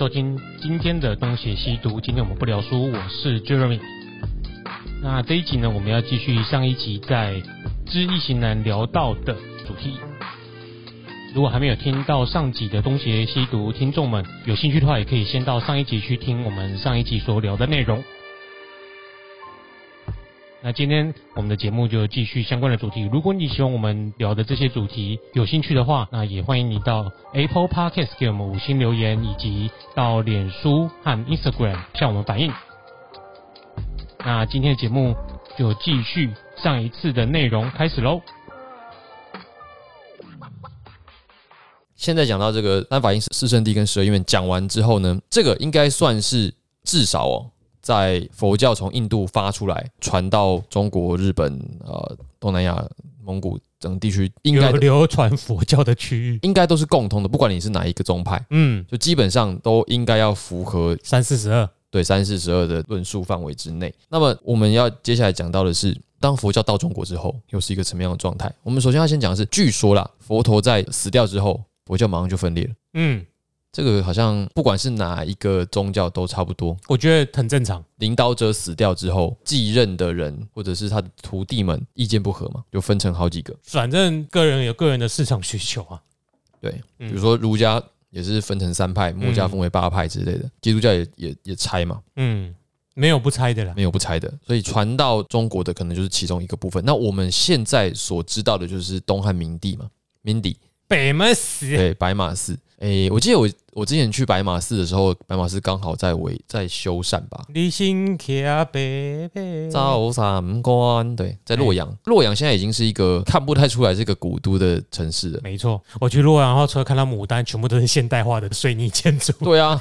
收听今天的东邪西毒。今天我们不聊书，我是 Jeremy。那这一集呢，我们要继续上一集在知易行难聊到的主题。如果还没有听到上集的东邪西毒，听众们有兴趣的话，也可以先到上一集去听我们上一集所聊的内容。那今天我们的节目就继续相关的主题。如果你喜欢我们聊的这些主题，有兴趣的话，那也欢迎你到 Apple Podcast 给我们五星留言，以及到脸书和 Instagram 向我们反映。那今天的节目就继续上一次的内容开始喽。现在讲到这个三法印四圣地跟十二因缘讲完之后呢，这个应该算是至少哦。在佛教从印度发出来，传到中国、日本、呃东南亚、蒙古等地区，应该流传佛教的区域，应该都是共通的。不管你是哪一个宗派，嗯，就基本上都应该要符合三四十二，对三四十二的论述范围之内。那么我们要接下来讲到的是，当佛教到中国之后，又是一个什么样的状态？我们首先要先讲的是，据说啦，佛陀在死掉之后，佛教马上就分裂了。嗯。这个好像不管是哪一个宗教都差不多，我觉得很正常。领导者死掉之后，继任的人或者是他的徒弟们意见不合嘛，就分成好几个。反正个人有个人的市场需求啊。对，比如说儒家也是分成三派，墨家分为八派之类的，基督教也也也拆嘛。嗯，没有不拆的啦，没有不拆的。所以传到中国的可能就是其中一个部分。那我们现在所知道的就是东汉明帝嘛，明帝。北马寺，对，白马寺。诶，我记得我我之前去白马寺的时候，白马寺刚好在维在修缮吧。李新卡北北照三关，对，在洛阳。洛阳现在已经是一个看不太出来是个古都的城市了。没错，我去洛阳后，除了看到牡丹，全部都是现代化的水泥建筑。对啊，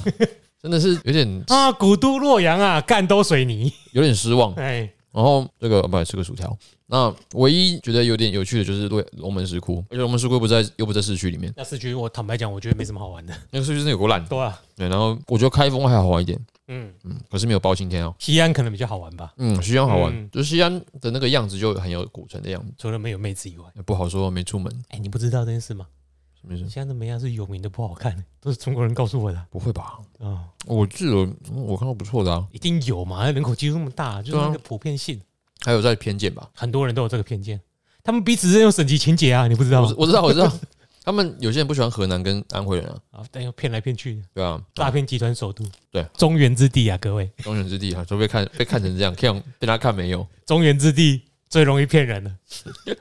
真的是有点 啊，古都洛阳啊，干都水泥，有点失望。哎，然后这个不吃个薯条。那唯一觉得有点有趣的就是对龙门石窟，而且龙门石窟不在又不在市区里面。那市区我坦白讲，我觉得没什么好玩的。那个市区真的有够烂。对啊，对。然后我觉得开封还好玩一点。嗯嗯，可是没有包青天哦。西安可能比较好玩吧。嗯，西安好玩，就西安的那个样子就很有古城的样子。除了没有妹子以外，不好说，没出门。哎，你不知道这件事吗？什么意思？西安的妹啊是有名的不好看，都是中国人告诉我的。不会吧？啊，我记得我看到不错的啊。一定有嘛？人口基数那么大，就是那个普遍性。还有在偏见吧，很多人都有这个偏见，他们彼此是用省级情节啊，你不知道？我知道，我知道，他们有些人不喜欢河南跟安徽人啊，啊，但又骗来骗去，对啊，诈骗集团首都，对，中原之地啊，各位，中原之地啊，都被看被看成这样，看被他看没有，中原之地最容易骗人了，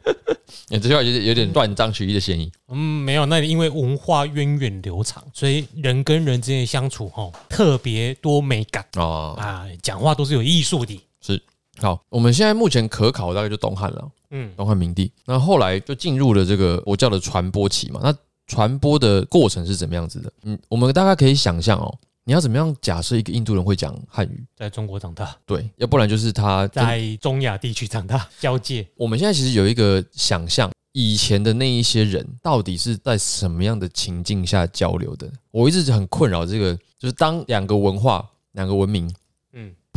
你这句话有点有点断章取义的嫌疑，嗯，没有，那因为文化源远流长，所以人跟人之间相处哈特别多美感。哦。啊，讲话都是有艺术的，是。好，我们现在目前可考大概就东汉了，嗯，东汉明帝，那后来就进入了这个佛教的传播期嘛。那传播的过程是怎么样子的？嗯，我们大概可以想象哦，你要怎么样假设一个印度人会讲汉语，在中国长大，对，要不然就是他在中亚地区长大，交界。我们现在其实有一个想象，以前的那一些人到底是在什么样的情境下交流的？我一直很困扰这个，就是当两个文化、两个文明。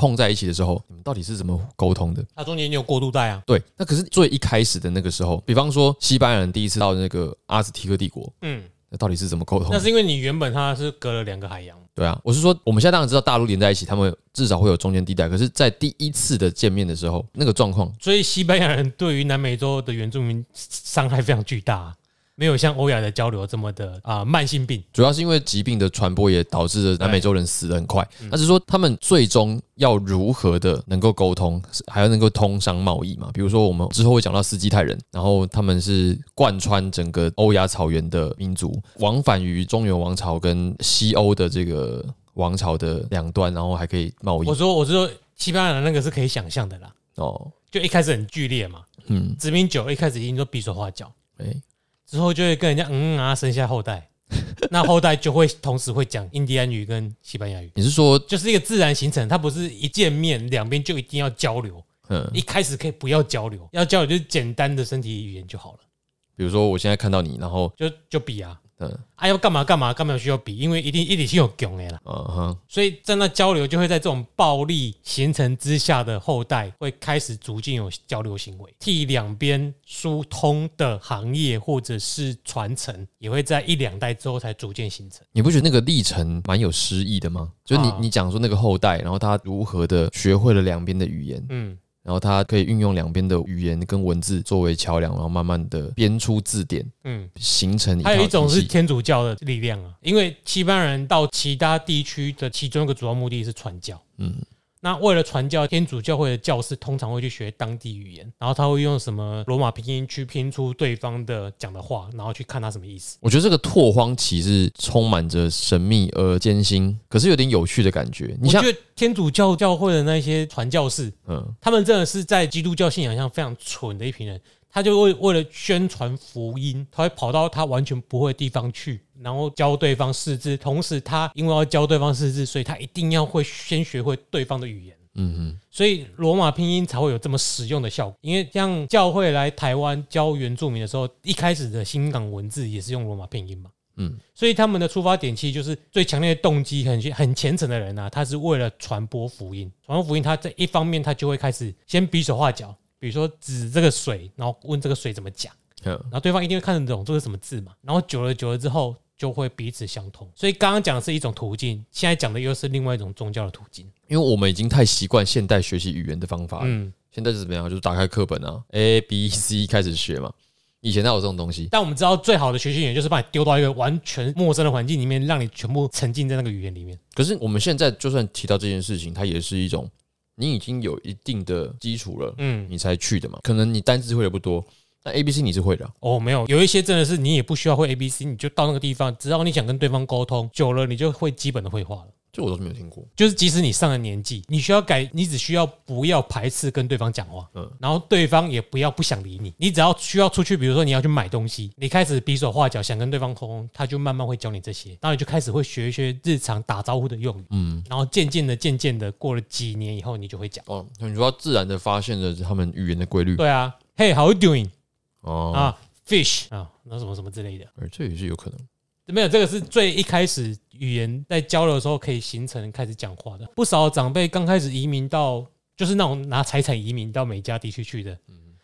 碰在一起的时候，你们到底是怎么沟通的？它中间有过渡带啊。对，那可是最一开始的那个时候，比方说西班牙人第一次到那个阿兹提克帝国，嗯，那到底是怎么沟通？那是因为你原本它是隔了两个海洋。对啊，我是说，我们现在当然知道大陆连在一起，他们至少会有中间地带。可是，在第一次的见面的时候，那个状况，所以西班牙人对于南美洲的原住民伤害非常巨大。没有像欧亚的交流这么的啊，慢性病主要是因为疾病的传播也导致了南美洲人死的很快。那是说他们最终要如何的能够沟通，还要能够通商贸易嘛？比如说我们之后会讲到斯基泰人，然后他们是贯穿整个欧亚草原的民族，往返于中原王朝跟西欧的这个王朝的两端，然后还可以贸易。我说我是说西班牙的那个是可以想象的啦。哦，就一开始很剧烈嘛，嗯，殖民久一开始已经都比手画脚，哎。之后就会跟人家嗯啊生下后代，那后代就会同时会讲印第安语跟西班牙语。你是说就是一个自然形成，它不是一见面两边就一定要交流。嗯，一开始可以不要交流，要交流就是简单的身体语言就好了。比如说我现在看到你，然后就就比啊，嗯啊，要干嘛干嘛干嘛需要比，因为一定一定是有囧的啦。嗯哼，所以在那交流就会在这种暴力形成之下的后代会开始逐渐有交流行为，替两边疏通的行业或者是传承，也会在一两代之后才逐渐形成。你不觉得那个历程蛮有诗意的吗？就是你啊你讲说那个后代，然后他如何的学会了两边的语言，嗯，然后它可以运用两边的语言跟文字作为桥梁，然后慢慢的编出字典，嗯，形成还有一种是天主教的力量啊，因为西班牙人到其他地区的其中一个主要目的是传教。嗯那为了传教，天主教会的教士通常会去学当地语言，然后他会用什么罗马拼音去拼出对方的讲的话，然后去看他什么意思。我觉得这个拓荒期是充满着神秘而艰辛，可是有点有趣的感觉。你像我觉，得天主教教会的那些传教士，嗯他们真的是在基督教信仰上非常蠢的一批人。他就为为了宣传福音，他会跑到他完全不会的地方去，然后教对方识字。同时，他因为要教对方识字，所以他一定要会先学会对方的语言。嗯嗯，所以罗马拼音才会有这么实用的效果。因为像教会来台湾教原住民的时候，一开始的新港文字也是用罗马拼音嘛。嗯，所以他们的出发点其实就是最强烈的动机，很很虔诚的人啊，他是为了传播福音。传播福音，他在一方面他就会开始先比手画脚，比如说指这个水，然后问这个水怎么讲，嗯然后对方一定会看得懂这是什么字嘛。然后久了久了之后，就会彼此相通。所以刚刚讲的是一种途径，现在讲的又是另外一种宗教的途径。因为我们已经太习惯现代学习语言的方法了。嗯，现在是怎么样？就是打开课本啊，A B C 开始学嘛。以前哪有这种东西？但我们知道，最好的学习语言就是把你丢到一个完全陌生的环境里面，让你全部沉浸在那个语言里面。可是我们现在就算提到这件事情，它也是一种你已经有一定的基础了，嗯，你才去的嘛。可能你单字会的不多，那 A B C 你是会的啊、哦，没有，有一些真的是你也不需要会 A B C，你就到那个地方，只要你想跟对方沟通，久了你就会基本的会话了。这我倒是没有听过。就是即使你上了年纪，你需要改，你只需要不要排斥跟对方讲话，嗯然后对方也不要不想理你，你只要需要出去，比如说你要去买东西，你开始比手画脚想跟对方沟通，他就慢慢会教你这些，然后你就开始会学一些日常打招呼的用语，嗯，然后渐渐的、渐渐的，过了几年以后，你就会讲。哦，你说自然的发现了他们语言的规律。对啊，Hey，how you doing？哦，啊，fish 啊，那什么什么之类的。而这也是有可能。没有，这个是最一开始语言在交流的时候可以形成开始讲话的。不少长辈刚开始移民到，就是那种拿财产移民到美加地区去的，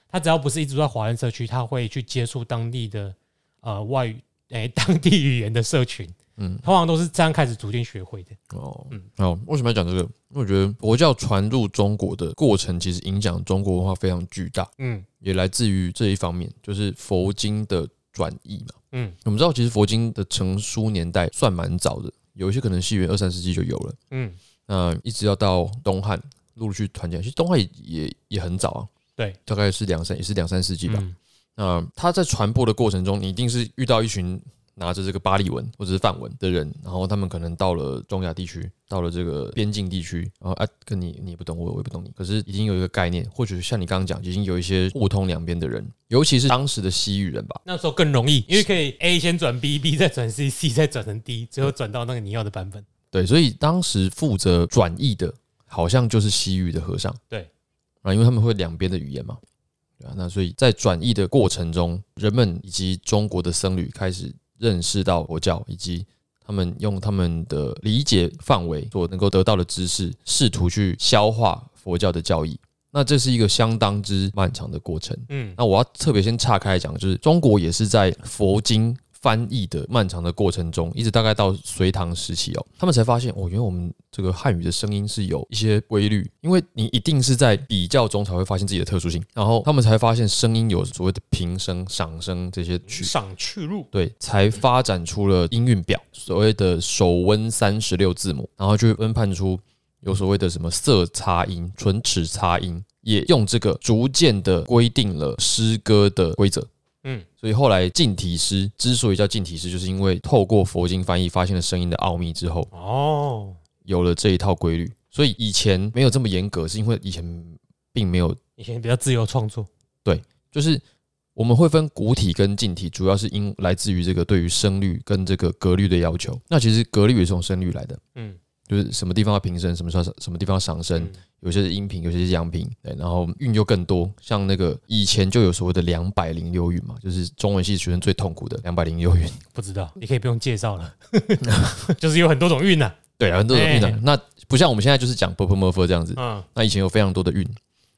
他只要不是一直在华人社区，他会去接触当地的呃外语，诶、当地语言的社群，嗯，通常都是这样开始逐渐学会的。哦，嗯好，为什么要讲这个？因为我觉得佛教传入中国的过程，其实影响中国文化非常巨大，嗯也来自于这一方面，就是佛经的转译嘛。嗯我们知道，其实佛经的成书年代算蛮早的，有一些可能西元二三世纪就有了。嗯，那一直要到东汉陆陆续团结，其实东汉也也也很早啊，对，大概是两三也是两三世纪吧。嗯那它在传播的过程中，你一定是遇到一群拿着这个巴利文或者是梵文的人，然后他们可能到了中亚地区，到了这个边境地区，然后啊，跟你你也不懂，我我也不懂你，可是已经有一个概念，或者像你刚刚讲，已经有一些互通两边的人，尤其是当时的西域人吧，那时候更容易，因为可以 A 先转 B，B 再转 C，C 再转成 D，最后转到那个你要的版本。对，所以当时负责转译的，好像就是西域的和尚，对。啊，因为他们会两边的语言嘛，对啊，那所以在转译的过程中，人们以及中国的僧侣开始认识到佛教，以及他们用他们的理解范围所能够得到的知识，试图去消化佛教的教义。那这是一个相当之漫长的过程。嗯那我要特别先岔开讲，就是中国也是在佛经翻译的漫长的过程中，一直大概到隋唐时期哦，他们才发现哦，原来我们这个汉语的声音是有一些规律，因为你一定是在比较中才会发现自己的特殊性，然后他们才发现声音有所谓的平声、上声这些去上去入。对，才发展出了音韵表，所谓的首温三十六字母，然后就分判出有所谓的什么色擦音、唇齿擦音，也用这个逐渐的规定了诗歌的规则。嗯所以后来近体诗之所以叫近体诗，就是因为透过佛经翻译发现了声音的奥秘之后，哦，有了这一套规律。所以以前没有这么严格，是因为以前并没有以前比较自由创作。对就是我们会分古体跟近体，主要是因来自于这个对于声律跟这个格律的要求。那其实格律也是从声律来的，嗯就是什么地方要平声，什么时候什么地方要上升，嗯有些是阴平，有些是阳平，对，然后韵又更多，像那个以前就有所谓的两百零六韵嘛，就是中文系学生最痛苦的两百零六韵。不知道，你可以不用介绍了，就是有很多种韵呐。对啊，很多种韵哎啊。那不像我们现在就是讲 p u r p m u r f 这样子，嗯，那以前有非常多的韵。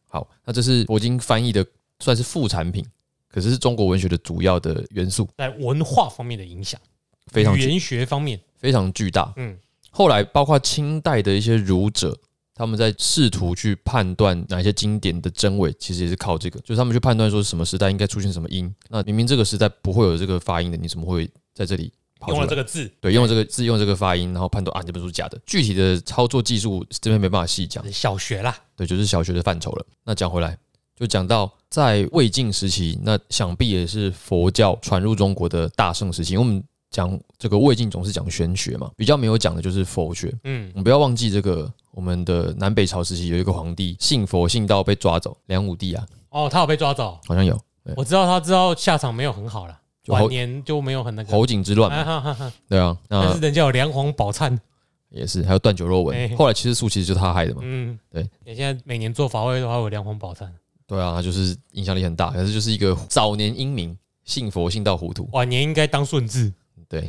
好，那这是佛经翻译的算是副产品，可是是中国文学的主要的元素，在文化方面的影响，非常巨语言学方面，非常巨大。嗯后来包括清代的一些儒者，他们在试图去判断哪些经典的真伪，其实也是靠这个，就是他们去判断说什么时代应该出现什么音。那明明这个时代不会有这个发音的，你怎么会在这里跑用？了这个字，对，用了这个字，用了这个发音，然后判断啊，这本书是假的。具体的操作技术这边没办法细讲，小学啦，对，就是小学的范畴了。那讲回来，就讲到在魏晋时期，那想必也是佛教传入中国的大盛时期。我们讲这个魏晋总是讲玄学嘛，比较没有讲的就是佛学。嗯。我，们不要忘记这个我们的南北朝时期有一个皇帝信佛信道被抓走，梁武帝啊，哦，他有被抓走，好像有我知道他知道下场没有很好了，就侯晚年就没有很那个，侯景之乱啊嘛，哈哈哈对啊，那但是人家有梁皇宝忏，也是还有断酒肉哎。文，后来其实素其实就是他害的嘛。嗯，对，你现在每年做法会的话有梁皇宝忏，对啊，他就是影响力很大，可是就是一个早年英明，信佛信到糊涂，晚年应该当顺治，对，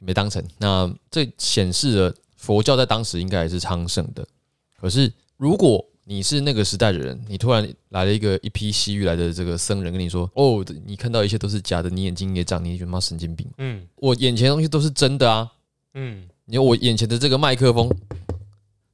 没当成。那这显示了佛教在当时应该也是昌盛的。可是如果你是那个时代的人，你突然来了一个一批西域来的这个僧人跟你说：“哦，你看到一切都是假的，你眼睛也长，你觉得妈神经病？嗯我眼前的东西都是真的啊！嗯你我眼前的这个麦克风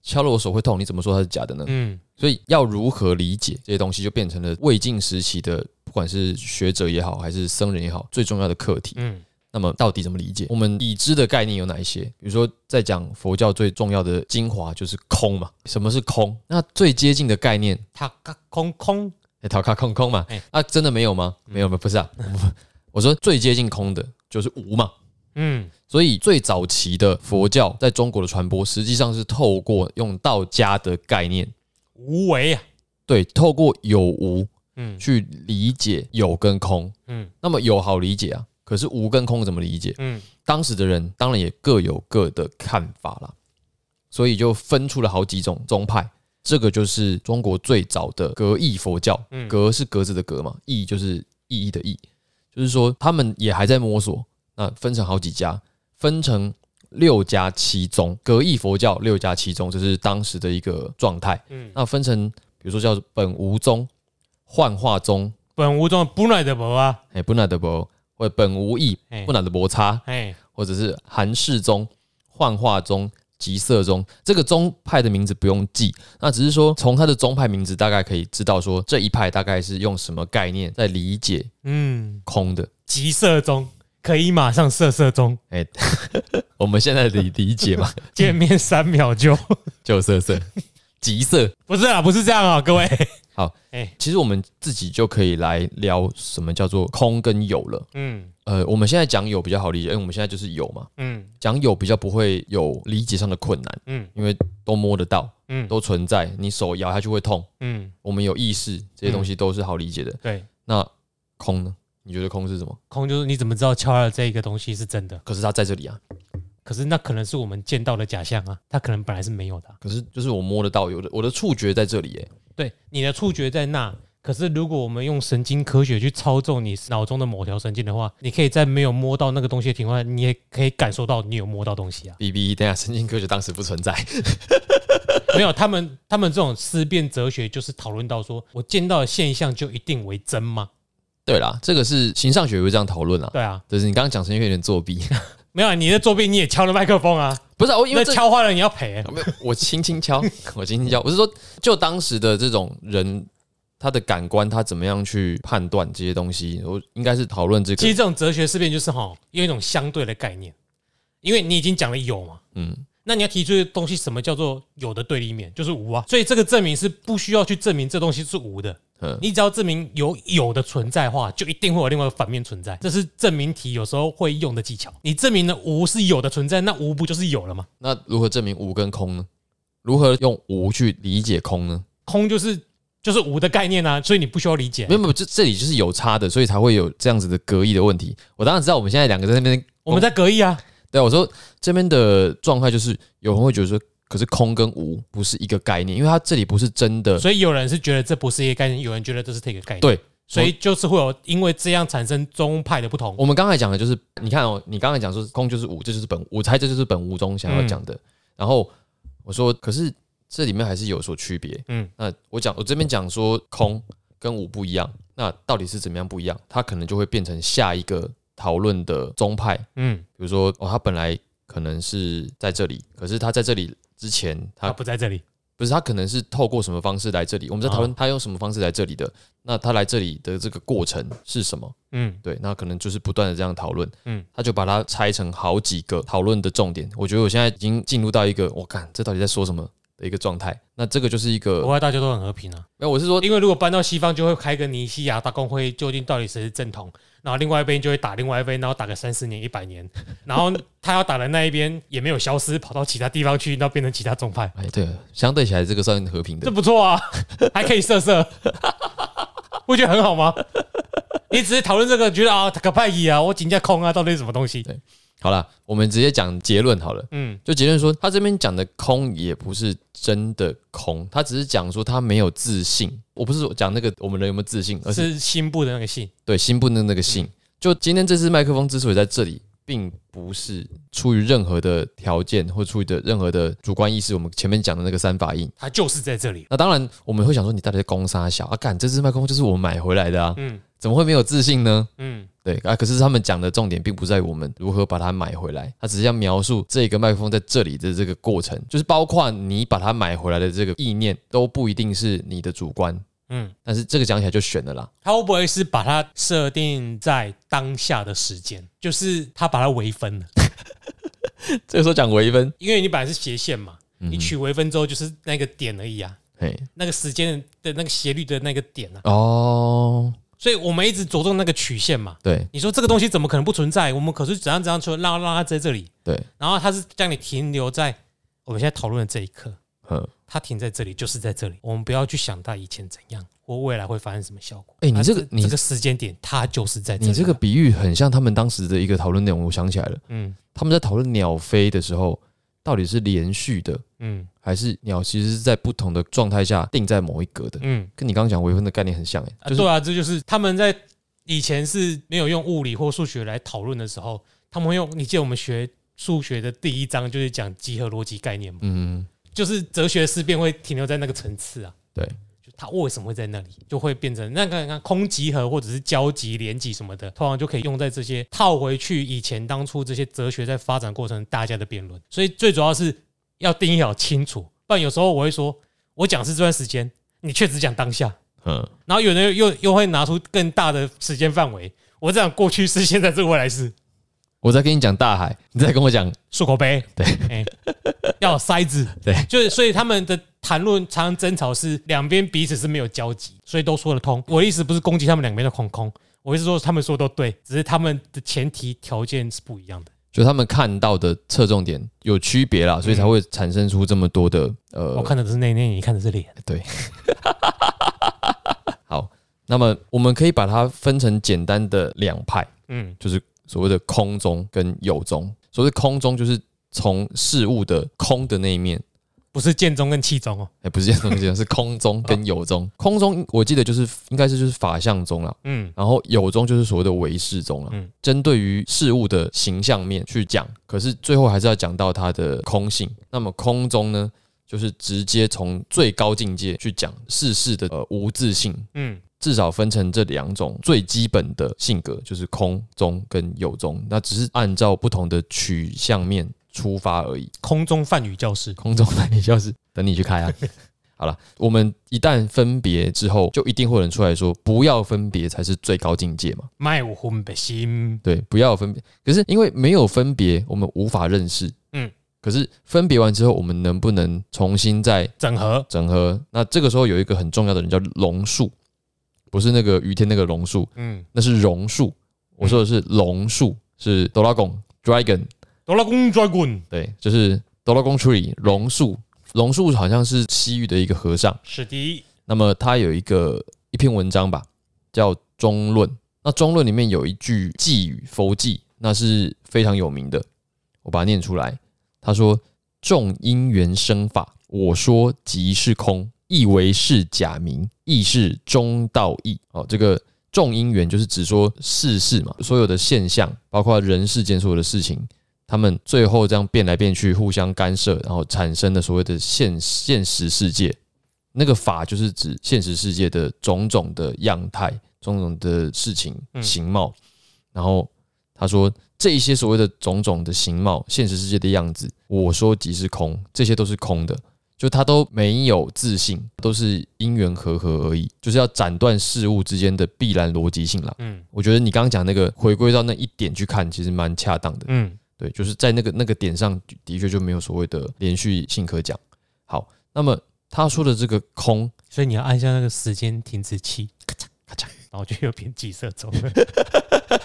敲了我手会痛，你怎么说它是假的呢？嗯所以要如何理解这些东西，就变成了魏晋时期的不管是学者也好，还是僧人也好，最重要的课题。嗯那么到底怎么理解？我们已知的概念有哪一些？比如说，在讲佛教最重要的精华就是空嘛。什么是空？那最接近的概念，塔卡空空，哎，陶卡空空嘛哎。啊，真的没有吗？没有吗，不是啊。我说最接近空的就是无嘛。嗯所以最早期的佛教在中国的传播，实际上是透过用道家的概念，无为啊，对，透过有无嗯去理解有跟空。嗯那么有好理解啊，可是无跟空怎么理解？嗯当时的人当然也各有各的看法啦，所以就分出了好几种宗派。这个就是中国最早的格义佛教，嗯格是格子的格嘛，义就是意义的义，就是说他们也还在摸索。那分成好几家，分成六家七宗，格义佛教六家七宗，这是当时的一个状态。嗯，那分成比如说叫本无宗、幻化宗，本无宗本来的无啊，哎，不拿的不，或者本无义，哎不拿的摩擦，哎或者是韩世宗、幻化宗、极色宗，这个宗派的名字不用记，那只是说从它的宗派名字大概可以知道说这一派大概是用什么概念在理解嗯，空的。极色中可以马上射射中，我们现在的理解嘛，见面三秒就就色色、极色。不是啊，不是这样啊，各位，好，哎其实我们自己就可以来聊什么叫做空跟有了。嗯呃，我们现在讲有比较好理解，因为我们现在就是有嘛，嗯讲有比较不会有理解上的困难，嗯因为都摸得到，嗯都存在，你手摇下去会痛。嗯，我们有意识，这些东西都是好理解的。对，那空呢？你觉得空是什么？空就是你怎么知道敲了这一个东西是真的？可是它在这里啊，可是那可能是我们见到的假象啊，它可能本来是没有的啊、可是就是我摸得到，有的我的触觉在这里耶。对，你的触觉在那，可是如果我们用神经科学去操纵你脑中的某条神经的话，你可以在没有摸到那个东西的情况下，你也可以感受到你有摸到东西啊。B B，等一下神经科学当时不存在，没有，他们他们这种思辨哲学就是讨论到说，我见到的现象就一定为真吗？对啦，这个是形上学会这样讨论啊。对啊，就是你刚刚讲神经学有点作弊，没有啊你的作弊你也敲了麦克风啊，不是啊我因那为敲坏了你要赔。没有我轻轻敲，我轻轻敲。我是说，就当时的这种人，他的感官他怎么样去判断这些东西？我应该是讨论这个，其实这种哲学思辨就是哈，用一种相对的概念，因为你已经讲了有嘛，嗯，那你要提出的东西，什么叫做有的对立面，就是无啊。所以这个证明是不需要去证明这东西是无的，嗯你只要证明有有的存在的话，就一定会有另外一个反面存在，这是证明题有时候会用的技巧。你证明了无是有的存在，那无不就是有了吗？那如何证明无跟空呢？如何用无去理解空呢？空就是就是无的概念啊，所以你不需要理解没。有没有，这这里就是有差的，所以才会有这样子的隔异的问题。我当然知道，我们现在两个在那边，我们在隔异啊，对我说这边的状态就是有人会觉得说，可是空跟无不是一个概念，因为它这里不是真的。所以有人是觉得这不是一个概念，有人觉得这是这个概念。对，所以就是会有因为这样产生宗派的不同。我们刚才讲的就是，你看哦，你刚才讲说空就是无，这就是本，我猜这就是本无中想要讲的。然后我说，可是这里面还是有所区别。嗯，那我讲我这边讲说空跟无不一样，那到底是怎么样不一样？它可能就会变成下一个讨论的宗派。嗯，比如说哦，它本来可能是在这里，可是它在这里。之前他不在这里，不是他可能是透过什么方式来这里？我们在讨论他用什么方式来这里的。那他来这里的这个过程是什么？嗯，对，那可能就是不断的这样讨论。嗯，他就把它拆成好几个讨论的重点。我觉得我现在已经进入到一个，我看这到底在说什么的一个状态。那这个就是一个，国外大家都很和平啊。那我是说，因为如果搬到西方，就会开个尼西亚大公会，究竟到底谁是正统？然后另外一边就会打另外一边，然后打个三十年、一百年，然后他要打的那一边也没有消失，跑到其他地方去，然后变成其他宗派。哎，对，相对起来这个算和平的，这不错啊，还可以色色，不觉得很好吗？你只是讨论这个，觉得啊，可派一啊，我紧接空啊，到底是什么东西？对。好了，我们直接讲结论好了。嗯，就结论说，他这边讲的空也不是真的空，他只是讲说他没有自信。我不是讲那个我们人有没有自信，而是心部的那个信。对，心部的那个信。就今天这支麦克风之所以在这里，并不是出于任何的条件或出于的任何的主观意识。我们前面讲的那个三法印，它就是在这里。那当然，我们会想说，你到底在攻杀小啊？干，这支麦克风就是我们买回来的啊。嗯。怎么会没有自信呢？嗯，对啊，可是他们讲的重点并不在于我们如何把它买回来，他只是要描述这个麦克风在这里的这个过程，就是包括你把它买回来的这个意念都不一定是你的主观，嗯，但是这个讲起来就悬了啦。他会不会是把它设定在当下的时间，就是他把它微分了？这个时候讲微分，因为你本来是斜线嘛，你取微分之后就是那个点而已啊，嘿，那个时间的那个斜率的那个点啊，哦。所以我们一直着重那个曲线嘛。对，你说这个东西怎么可能不存在？我们可是怎样怎样说，让让它在这里。对，然后它是将你停留在我们现在讨论的这一刻。嗯，它停在这里就是在这里。我们不要去想它以前怎样或未来会发生什么效果。哎，你这个你这个时间点，它就是在你这个比喻很像他们当时的一个讨论内容。我想起来了，嗯，他们在讨论鸟飞的时候。到底是连续的，嗯，还是鸟其实是在不同的状态下定在某一格的，嗯，跟你刚刚讲微分的概念很像，哎，对啊，这就是他们在以前是没有用物理或数学来讨论的时候，他们会用。你记得我们学数学的第一章就是讲集合逻辑概念嘛，嗯，就是哲学思辨会停留在那个层次啊，对。它为什么会在那里？就会变成那个空集合或者是交集、连集什么的，通常就可以用在这些套回去以前当初这些哲学在发展过程大家的辩论。所以最主要是要定义好清楚，不然有时候我会说我讲是这段时间，你却只讲当下，嗯，然后有人又又会拿出更大的时间范围，我讲过去式、现在是未来式。我在跟你讲大海，你在跟我讲漱口杯，对，要塞子，对，就是所以他们的谈论常常争吵是两边彼此是没有交集，所以都说得通。我的意思不是攻击他们两边的空空，我意思说他们说都对，只是他们的前提条件是不一样的，就他们看到的侧重点有区别啦，所以才会产生出这么多的呃，我看的是内内，你看的是脸，对。好，那么我们可以把它分成简单的两派，嗯，就是。所谓的空中跟有中，所谓空中就是从事物的空的那一面，不是剑中跟气中哦，哎，不是剑中跟气中，是空中跟有中。空中我记得就是应该是就是法相中了，嗯，然后有中就是所谓的唯识中了，嗯，针对于事物的形象面去讲，可是最后还是要讲到它的空性。那么空中呢，就是直接从最高境界去讲世事的呃无自性，嗯。至少分成这两种最基本的性格，就是空中跟有中，那只是按照不同的取向面出发而已。空中泛语教室，空中泛语教室，等你去开啊！好了，我们一旦分别之后，就一定会有人出来说，不要分别才是最高境界嘛。卖我分别心，对，不要分别。可是因为没有分别，我们无法认识。嗯，可是分别完之后，我们能不能重新再整合？整合？那这个时候有一个很重要的人叫龙树。不是那个雨天那个榕树，嗯，那是榕树。我说的是榕树，是 dragon，哆啦贡 dragon，对，就是哆啦贡 tree 榕树。榕树好像是西域的一个和尚，是的。那么他有一个一篇文章吧，叫《中论》。那《中论》里面有一句寄语佛偈，那是非常有名的。我把它念出来。他说：“众因缘生法，我说即是空，亦为是假名，意是中道义。哦，这个众因缘就是指说世事嘛，所有的现象，包括人世间所有的事情，他们最后这样变来变去，互相干涉，然后产生的所谓的现现实世界。那个法就是指现实世界的种种的样态、种种的事情形貌。然后他说，这一些所谓的种种的形貌、现实世界的样子，我说即是空，这些都是空的，就他都没有自信，都是因缘和合而已，就是要斩断事物之间的必然逻辑性了。嗯，我觉得你刚刚讲那个回归到那一点去看，其实蛮恰当的。嗯，对，就是在那个那个点上的确就没有所谓的连续性可讲。好，那么。他说的这个空，所以你要按下那个时间停止器，咔嚓咔嚓，然后就又变几色钟，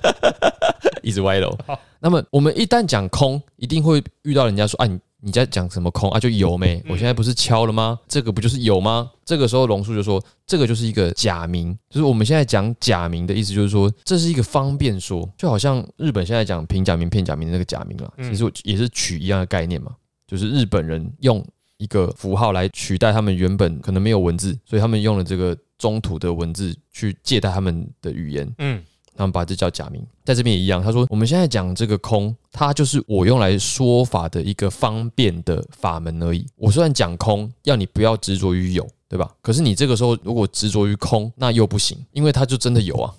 一直歪楼。那么我们一旦讲空，一定会遇到人家说：“啊，你你在讲什么空啊？就有没？我现在不是敲了吗？这个不就是有吗？”这个时候龙叔就说：“这个就是一个假名，就是我们现在讲假名的意思，就是说这是一个方便说，就好像日本现在讲平假名、片假名的那个假名了，其实也是取一样的概念嘛，就是日本人用。”一个符号来取代他们原本可能没有文字，所以他们用了这个中土的文字去借代他们的语言。嗯，他们把这叫假名，在这边也一样。他说：“我们现在讲这个空，它就是我用来说法的一个方便的法门而已。我虽然讲空，要你不要执着于有，对吧？可是你这个时候如果执着于空，那又不行，因为它就真的有啊。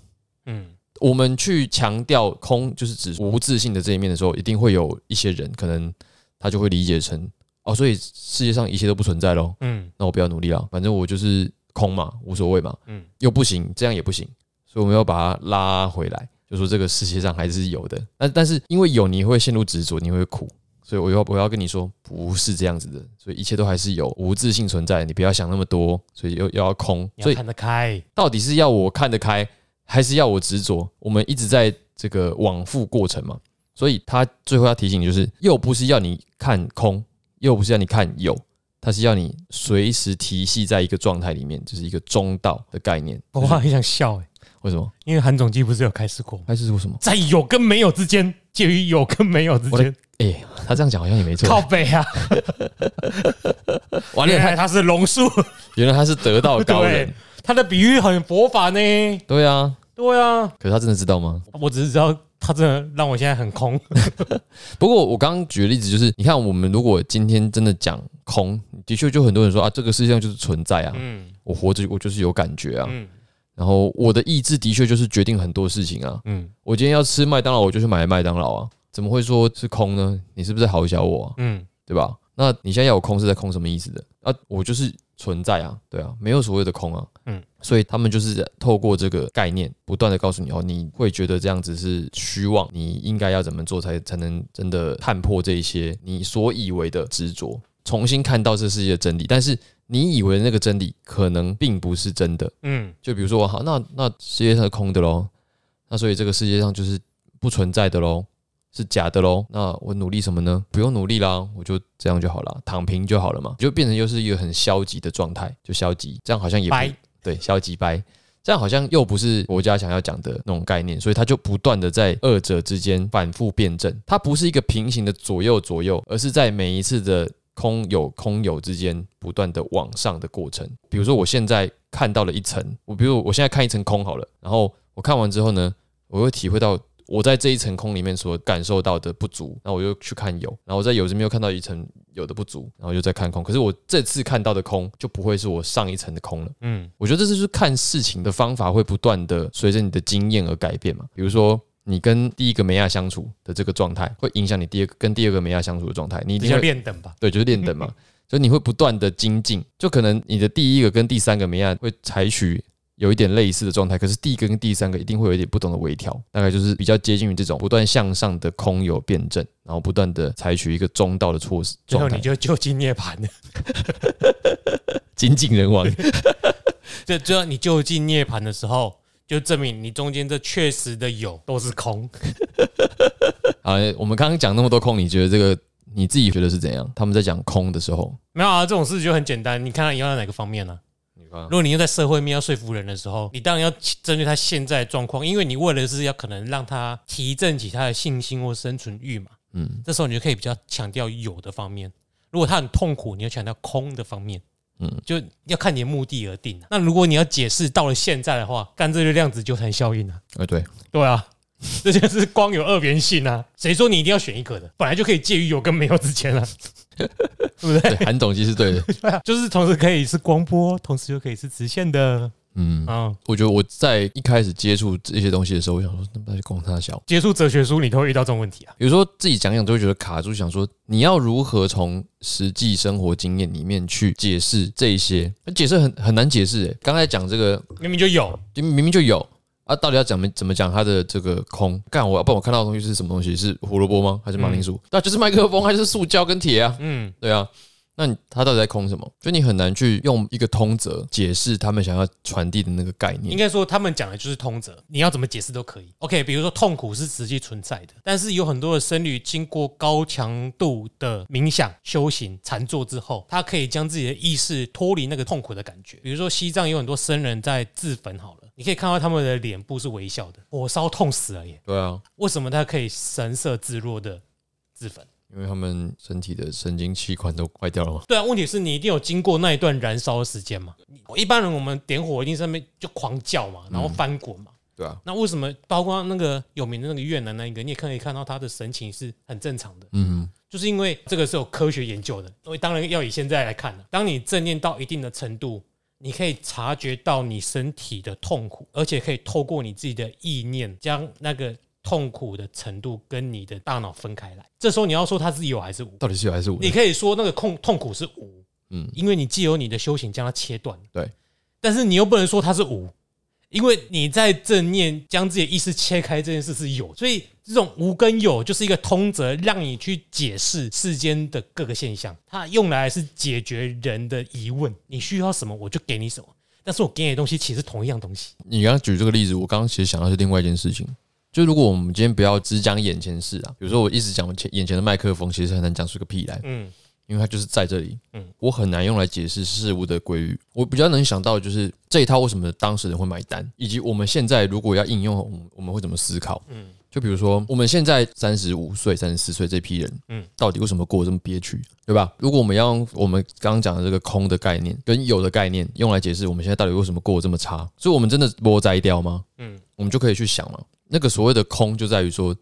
嗯，我们去强调空就是指无自信的这一面的时候，一定会有一些人可能他就会理解成。哦，所以世界上一切都不存在喽。嗯，那我不要努力了，反正我就是空嘛，无所谓嘛。嗯，又不行，这样也不行，所以我们要把它拉回来，就说这个世界上还是有的。但但是因为有，你会陷入执着，你会苦，所以我要我要跟你说，不是这样子的。所以一切都还是有无自性存在，你不要想那么多。所以又又要空，所以看得开，到底是要我看得开，还是要我执着？我们一直在这个往复过程嘛。所以他最后要提醒你，就是又不是要你看空。又不是要你看有，它是要你随时提系在一个状态里面，就是一个中道的概念。我好想笑哎，为什么？因为韩总机不是有开始过？开始过什么？在有跟没有之间，介于有跟没有之间。哎，他这样讲好像也没错。靠北啊！完了，他他是龙树，原来他是得道高人。他的比喻很佛法呢。对啊，对啊。可是他真的知道吗？我只是知道。他真的让我现在很空。不过我刚刚举的例子就是，你看我们如果今天真的讲空，的确就很多人说啊，这个世界上就是存在啊，嗯，我活着我就是有感觉啊，嗯，然后我的意志的确就是决定很多事情啊，嗯，我今天要吃麦当劳，我就去买麦当劳啊，怎么会说是空呢？你是不是在嘲笑我？嗯，对吧？那你现在要有空是在空什么意思的？啊，我就是存在啊，对啊，没有所谓的空啊，嗯。所以他们就是透过这个概念，不断的告诉你哦，你会觉得这样子是虚妄，你应该要怎么做才才能真的看破这一些你所以为的执着，重新看到这世界的真理。但是你以为那个真理可能并不是真的，嗯，就比如说好，那那世界上是空的喽，那所以这个世界上就是不存在的喽。是假的喽，那我努力什么呢？不用努力啦，我就这样就好了，躺平就好了嘛，就变成又是一个很消极的状态，就消极，这样好像也不对，消极掰，这样好像又不是国家想要讲的那种概念，所以他就不断的在二者之间反复辩证，它不是一个平行的左右左右，而是在每一次的空有空有之间不断的往上的过程。比如说我现在看到了一层，我比如我现在看一层空好了，然后我看完之后呢，我会体会到。我在这一层空里面所感受到的不足，那我又去看有，然后我在有这边又看到一层有的不足，然后又再看空。可是我这次看到的空就不会是我上一层的空了。嗯，我觉得这就是看事情的方法会不断的随着你的经验而改变嘛。比如说你跟第一个梅亚相处的这个状态，会影响你第二个跟第二个梅亚相处的状态。你要练等吧？对，就是练等嘛。所以你会不断的精进，就可能你的第一个跟第三个梅亚会采取。有一点类似的状态，可是第一个跟第三个一定会有一点不同的微调，大概就是比较接近于这种不断向上的空有辩证，然后不断的采取一个中道的措施，最后你就就近涅槃了，精尽人亡。这最后你就近涅槃的时候，就证明你中间这确实的有都是空。啊，我们刚刚讲那么多空，你觉得这个你自己觉得是怎样？他们在讲空的时候，没有啊，这种事就很简单，你看他用在哪个方面呢？如果你用在社会面要说服人的时候，你当然要针对他现在状况，因为你为了是要可能让他提振起他的信心或生存欲嘛。嗯，这时候你就可以比较强调有的方面。如果他很痛苦，你要强调空的方面，嗯嗯，就要看你的目的而定、啊。那如果你要解释到了现在的话，干这个量子纠缠效应啊，哎，对，对啊，这就是光有二元性啊。谁说你一定要选一个的？本来就可以介于有跟没有之间啊，对不对？对，韩总机是对的。对啊，就是同时可以是光波，同时又可以是直线的嗯，啊。我觉得我在一开始接触这些东西的时候，我想说，那不是公他小。接触哲学书，你都会遇到这种问题啊。有时候自己讲讲都会觉得卡住，想说你要如何从实际生活经验里面去解释这一些，解释很很难解释。诶，刚才讲这个明明就有，就明明就有啊，到底要怎么怎么讲它的这个空？干我，不然我看到的东西是什么东西？是胡萝卜吗？还是马铃薯？那、就是麦克风，还是塑胶跟铁啊？嗯，对啊。那你它到底在空什么？就你很难去用一个通则解释他们想要传递的那个概念。应该说他们讲的就是通则，你要怎么解释都可以。OK，比如说痛苦是实际存在的，但是有很多的僧侣经过高强度的冥想、修行、禅坐之后，他可以将自己的意识脱离那个痛苦的感觉。比如说西藏有很多僧人在自焚，好了，你可以看到他们的脸部是微笑的，火烧痛死了耶，对啊，为什么他可以神色自若的自焚？因为他们身体的神经器官都坏掉了嘛。对啊，问题是你一定有经过那一段燃烧的时间嘛？你一般人我们点火一定上面就狂叫嘛，然后翻滚嘛。对啊，那为什么包括那个有名的那个越南那一个，你也可以看到他的神情是很正常的，嗯就是因为这个是有科学研究的。所以当然要以现在来看了，当你正念到一定的程度，你可以察觉到你身体的痛苦，而且可以透过你自己的意念将那个痛苦的程度跟你的大脑分开来。这时候你要说它是有还是无？到底是有还是无？你可以说那个痛痛苦是无，嗯嗯，因为你既有你的修行将它切断，对，但是你又不能说它是无，因为你在正念将自己的意识切开这件事是有，所以这种无跟有就是一个通则，让你去解释世间的各个现象，它用来是解决人的疑问，你需要什么我就给你什么，但是我给你的东西其实同一样东西，你刚刚举这个例子，我刚刚其实想到是另外一件事情。就如果我们今天不要只讲眼前事啊，比如说我一直讲前眼前的麦克风，其实很难讲出个屁来，嗯因为它就是在这里，嗯我很难用来解释事物的规律。我比较能想到的就是这一套为什么当事人会买单，以及我们现在如果要应用，我们我们会怎么思考。嗯就比如说，我们现在三十五岁、三十四岁这批人，嗯嗯，到底为什么过得这么憋屈，对吧？如果我们要用我们刚刚讲的这个空的概念跟有的概念用来解释我们现在到底为什么过得这么差，所以我们真的波摘掉吗？嗯我们就可以去想嘛。那个所谓的空，就在于说，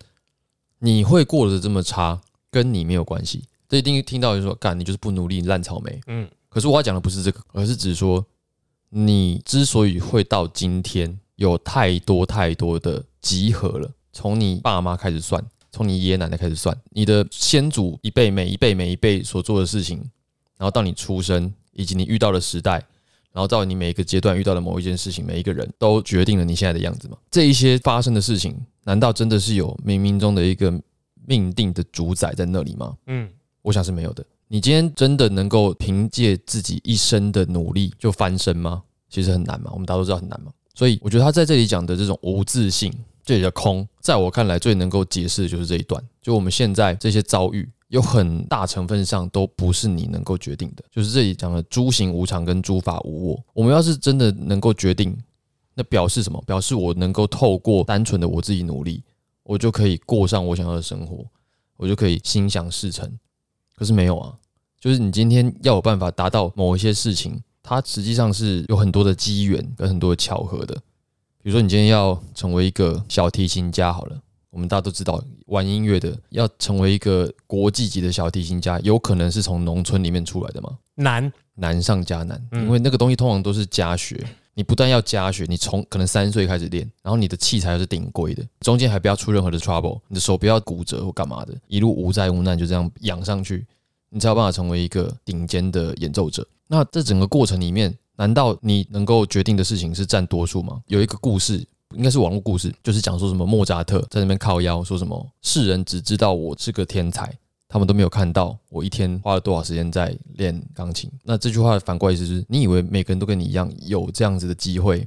你会过得这么差，跟你没有关系。这一定听到就说，干你就是不努力，你烂草莓。嗯可是我要讲的不是这个，而是指说，你之所以会到今天，有太多太多的集合了。从你爸妈开始算，从你爷爷奶奶开始算，你的先祖一辈、每一辈、每一辈所做的事情，然后到你出生，以及你遇到的时代，然后到你每一个阶段遇到的某一件事情，每一个人都决定了你现在的样子吗？这一些发生的事情，难道真的是有冥冥中的一个命定的主宰在那里吗？嗯我想是没有的。你今天真的能够凭借自己一生的努力就翻身吗？其实很难嘛，我们大家都知道很难嘛。所以我觉得他在这里讲的这种无自信，这里的空，在我看来最能够解释的就是这一段。就我们现在这些遭遇，有很大成分上都不是你能够决定的。就是这里讲的诸行无常跟诸法无我。我们要是真的能够决定，那表示什么？表示我能够透过单纯的我自己努力，我就可以过上我想要的生活，我就可以心想事成。可是没有啊，就是你今天要有办法达到某一些事情，它实际上是有很多的机缘跟很多的巧合的。比如说，你今天要成为一个小提琴家，好了，我们大家都知道，玩音乐的要成为一个国际级的小提琴家，有可能是从农村里面出来的吗？难，难上加难，嗯因为那个东西通常都是家学。你不但要加学，你从可能三岁开始练，然后你的器材又是顶贵的，中间还不要出任何的 trouble，你的手不要骨折或干嘛的，一路无灾无难就这样养上去，你才有办法成为一个顶尖的演奏者。那这整个过程里面，难道你能够决定的事情是占多数吗？有一个故事，应该是网络故事，就是讲说什么莫扎特在那边靠腰，说什么世人只知道我是个天才，他们都没有看到我一天花了多少时间在练钢琴。那这句话的反过来意思是，你以为每个人都跟你一样有这样子的机会，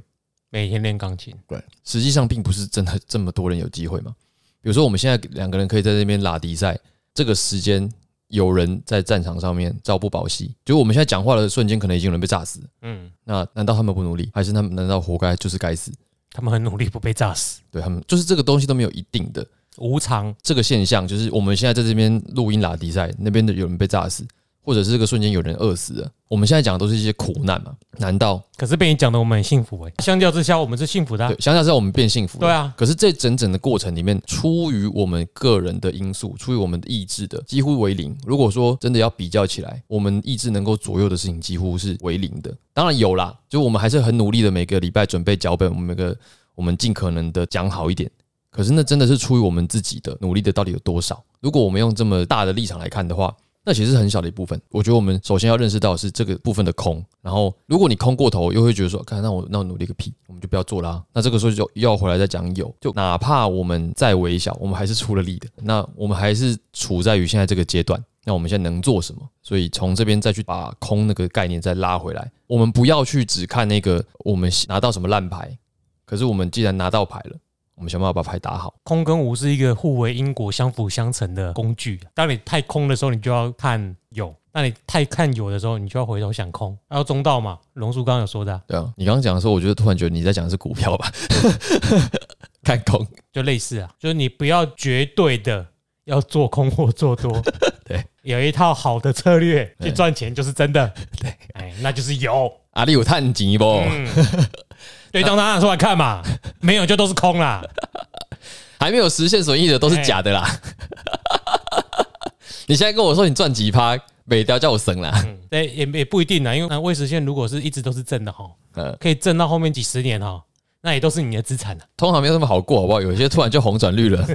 每天练钢琴，对，实际上并不是真的 这么多人有机会嘛。比如说，我们现在两个人可以在这边拉迪赛，这个时间有人在战场上面朝不保夕，就我们现在讲话的瞬间，可能已经有人被炸死。嗯，那难道他们不努力，还是他们难道活该就是该死？他们很努力不被炸死，对他们，就是这个东西都没有一定的。无常，这个现象就是我们现在在这边录音拉迪赛，那边的有人被炸死，或者是这个瞬间有人饿死了。我们现在讲的都是一些苦难嘛？难道可是被你讲的我们很幸福哎、相较之下，我们是幸福的啊、对相较之下我们变幸福？对。啊，可是这整整的过程里面，出于我们个人的因素，出于我们的意志的，几乎为零。如果说真的要比较起来，我们意志能够左右的事情几乎是为零的。当然有啦，就我们还是很努力的，每个礼拜准备脚本，我们每个我们尽可能的讲好一点。可是那真的是出于我们自己的努力的到底有多少？如果我们用这么大的立场来看的话，那其实是很小的一部分。我觉得我们首先要认识到是这个部分的空，然后如果你空过头，又会觉得说，看那我那我努力个屁，我们就不要做啦。那这个时候就又要回来再讲有，就哪怕我们再微小，我们还是出了力的。那我们还是处在于现在这个阶段。那我们现在能做什么？所以从这边再去把空那个概念再拉回来，我们不要去只看那个我们拿到什么烂牌，可是我们既然拿到牌了，我们想办法把牌打好。空跟无是一个互为因果、相辅相成的工具。当你太空的时候，你就要看有；那你太看有的时候，你就要回头想空。还有中道嘛，龙叔刚刚有说的啊、对啊，你刚刚讲的时候，我觉得突然觉得你在讲的是股票吧？看空，就类似啊，就是你不要绝对的要做空或做多，对，有一套好的策略 去赚钱就是真的，对，哎，那就是有。阿里有探钱不？嗯，对，当拿出来看嘛，没有就都是空啦。还没有实现损益的都是假的啦。你现在跟我说你赚几趴，每条叫我省啦。嗯，对，也也不一定啊，因为那未实现如果是一直都是正的哈，呃，可以挣到后面几十年哈，那也都是你的资产了。通常没有那么好过，好不好？有些突然就红转绿了。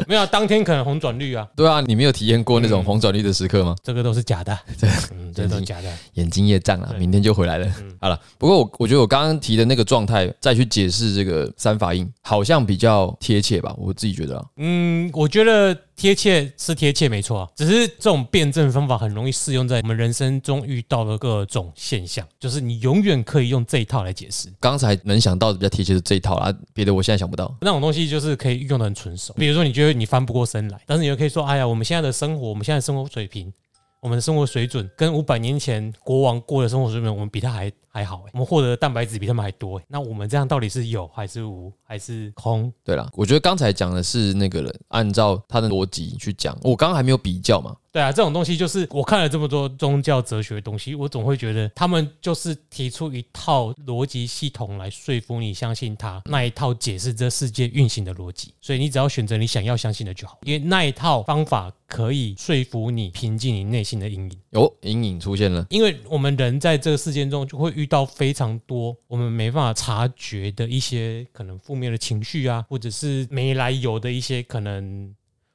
没有啊，当天可能红转绿啊，对啊，你没有体验过那种红转绿的时刻吗？这个都是假的。嗯，这都是假的。眼睛业障了，明天就回来了。好了，不过我我觉得我刚刚提的那个状态，再去解释这个三法印，好像比较贴切吧？我自己觉得啊。嗯，我觉得贴切是贴切，没错啊。只是这种辩证方法很容易适用在我们人生中遇到的各种现象，就是你永远可以用这一套来解释。刚才能想到的比较贴切是这一套啦，别的我现在想不到。那种东西就是可以用的很纯熟。比如说，你觉得你翻不过身来，但是你又可以说，哎呀，我们现在的生活，我们现在生活水平，我们的生活水准，跟五百年前国王过的生活水准，我们比他还还好、哎。我们获得的蛋白质比他们还多、欸。那我们这样到底是有还是无还是空？对了，我觉得刚才讲的是那个人按照他的逻辑去讲，我刚刚还没有比较嘛。对啊，这种东西就是我看了这么多宗教哲学的东西，我总会觉得他们就是提出一套逻辑系统来说服你相信他那一套解释这世界运行的逻辑，所以你只要选择你想要相信的就好，因为那一套方法可以说服你平静你内心的阴影。有阴影出现了，因为我们人在这个世界中就会遇到非常多我们没办法察觉的一些可能负面的情绪啊，或者是没来由的一些可能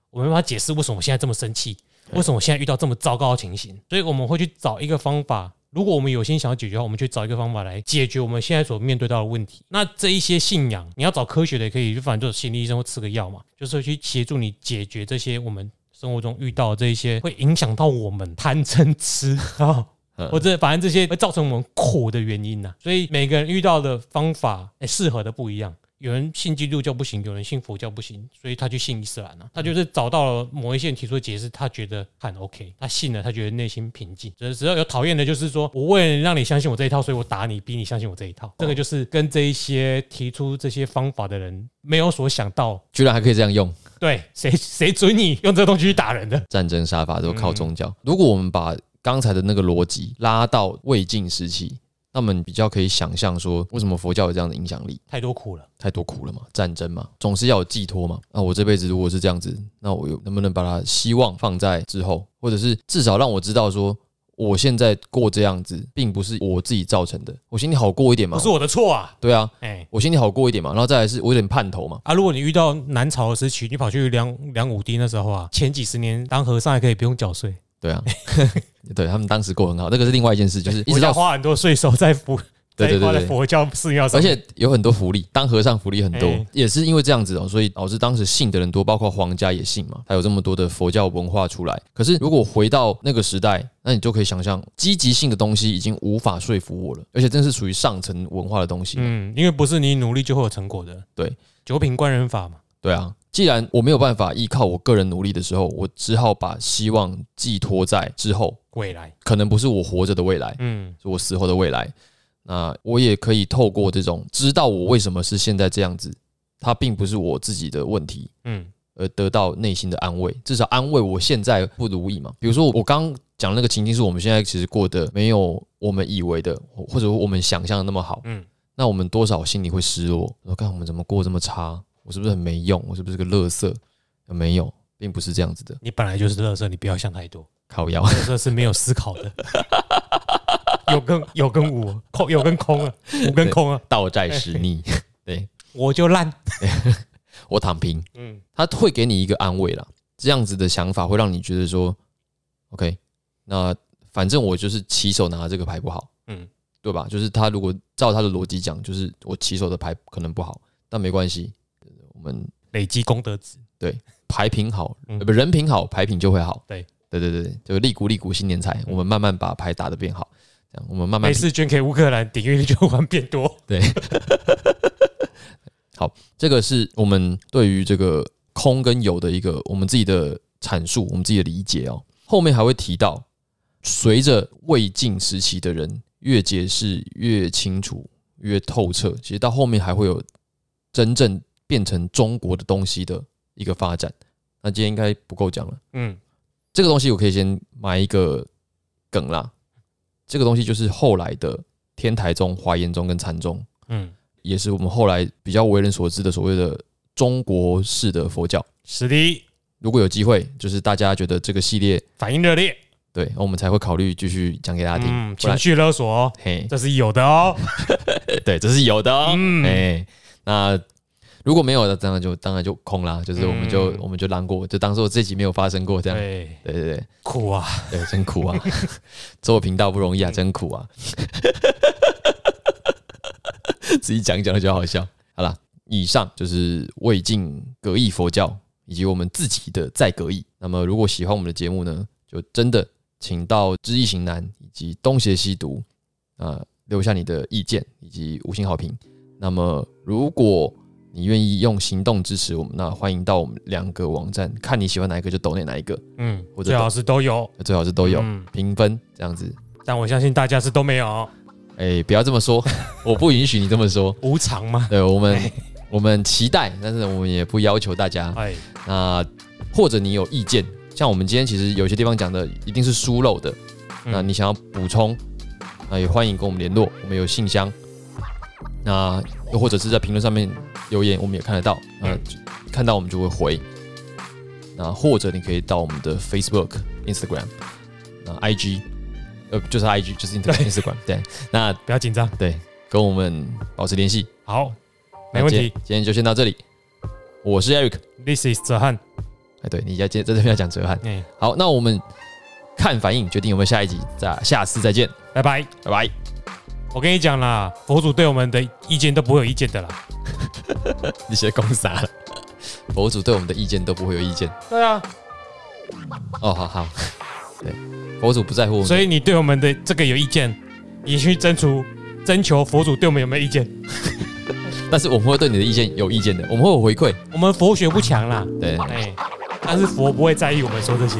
我没办法解释为什么我现在这么生气，为什么我现在遇到这么糟糕的情形，所以我们会去找一个方法。如果我们有心想要解决的话，我们去找一个方法来解决我们现在所面对到的问题。那这一些信仰，你要找科学的也可以，就反正就是心理医生会吃个药嘛，就是去协助你解决这些我们生活中遇到的这一些会影响到我们贪嗔痴啊。嗯 或者反正这些会造成我们苦的原因呐、所以每个人遇到的方法，哎，适合的不一样。有人信基督教不行，有人信佛教不行，所以他去信伊斯兰啊。他就是找到了某一些人提出的解释，他觉得很 OK，他信了，他觉得内心平静。只只要有讨厌的，就是说我为了让你相信我这一套，所以我打你，逼你相信我这一套。这个就是跟这一些提出这些方法的人没有所想到，居然还可以这样用。对谁谁准你用这个东西去打人的？战争杀伐都靠宗教。如果我们把刚才的那个逻辑拉到魏晋时期，那么你比较可以想象说，为什么佛教有这样的影响力？太多苦了。太多苦了嘛，战争嘛，总是要有寄托嘛。那我这辈子如果是这样子，那我有能不能把它希望放在之后，或者是至少让我知道说，我现在过这样子，并不是我自己造成的，我心里好过一点嘛。不是我的错啊！对啊，哎、我心里好过一点嘛。然后再来是我有点盼头嘛。啊，如果你遇到南朝的时期，你跑去梁梁武帝那时候啊，前几十年当和尚还可以不用缴税，对啊，对他们当时过很好，那个是另外一件事，就是一直到花很多税收在佛，在花在对对。对对。佛教寺庙而，且有很多福利，当和尚福利很多哎，也是因为这样子哦，所以导致当时信的人多，包括皇家也信嘛，还有这么多的佛教文化出来。可是如果回到那个时代，那你就可以想象，积极性的东西已经无法说服我了，而且真是属于上层文化的东西。嗯，因为不是你努力就会有成果的，对，九品官人法嘛，对啊，既然我没有办法依靠我个人努力的时候，我只好把希望寄托在之后，未来，可能不是我活着的未来，嗯，是我死后的未来。那我也可以透过这种知道我为什么是现在这样子，它并不是我自己的问题，嗯，而得到内心的安慰，至少安慰我现在不如意嘛。比如说我刚讲那个情境是我们现在其实过得没有我们以为的，或或者我们想象的那么好，嗯，那我们多少心里会失落。我看我们怎么过这么差，我是不是很没用？我是不是个垃圾？没有，并不是这样子的。你本来就是垃圾，你不要想太多。靠腰，乐色是没有思考的，有跟有跟无空有跟空啊，无跟空啊，倒债使逆，我就烂。我躺平，嗯，他会给你一个安慰啦。这样子的想法会让你觉得说，OK，那反正我就是起手拿这个牌不好，嗯，对吧？就是他如果照他的逻辑讲，就是我起手的牌可能不好，但没关系，我们累积功德值，牌品好，嗯呃不人品好，牌品就会好。对对对对，就利股利股新年财，我们慢慢把牌打得变好，这样我们慢慢每次捐给乌克兰，订阅率就会变多。对，好这个是我们对于这个空跟有的一个我们自己的阐述，我们自己的理解哦。后面还会提到，随着魏晋时期的人越解释越清楚、越透彻，其实到后面还会有真正变成中国的东西的一个发展。那今天应该不够讲了，嗯，这个东西我可以先埋一个梗啦。这个东西就是后来的天台宗、华严宗跟禅宗。嗯，也是我们后来比较为人所知的所谓的中国式的佛教。是的，如果有机会，就是大家觉得这个系列反应热烈，对，我们才会考虑继续讲给大家听。嗯，情绪勒索哦，嘿，这是有的哦。对，这是有的哦。嗯哎，那如果没有的，当然就当然就空啦，就是我们就、嗯我们就让过，就当做这集没有发生过这样。对，对对对苦啊，对，真苦啊！做频道不容易啊，真苦啊！自己讲一讲就好笑。好了，以上就是魏晋格义佛教以及我们自己的再格义。那么，如果喜欢我们的节目呢，就真的请到知易行难以及东邪西毒啊、呃留下你的意见以及五星好评。那么，如果你愿意用行动支持我们，那欢迎到我们两个网站，看你喜欢哪一个就抖内哪一个，嗯，或者最好是都有，最好是都有嗯评分这样子。但我相信大家是都没有，哎、不要这么说，我不允许你这么说。无偿嘛。对我们哎，我们期待，但是我们也不要求大家。哎，那或者你有意见，像我们今天其实有些地方讲的一定是疏漏的，嗯那你想要补充，那也欢迎跟我们联络，我们有信箱。那又或者是在评论上面留言，我们也看得到，那嗯看到我们就会回。那或者你可以到我们的 Facebook、Instagram、那 IG，呃，就是 IG，就是 Instagram，Instagram 对。那不要紧张，对，跟我们保持联系。好，没问题那今天。就先到这里。我是 Eric，This is 泽汉，哎，对你要接在这边要讲哲翰。哎，好，那我们看反应决定有没有下一集，再下次再见，拜拜。拜拜。我跟你讲啦，佛祖对我们的意见都不会有意见的啦。你写公啥了，佛祖对我们的意见都不会有意见。对啊，哦，好好，对，佛祖不在乎我们，所以你对我们的这个有意见，你去征出征求佛祖对我们有没有意见？但是我们会对你的意见有意见的，我们会有回馈。我们佛学不强啦，对，哎，但是佛不会在意我们说这些。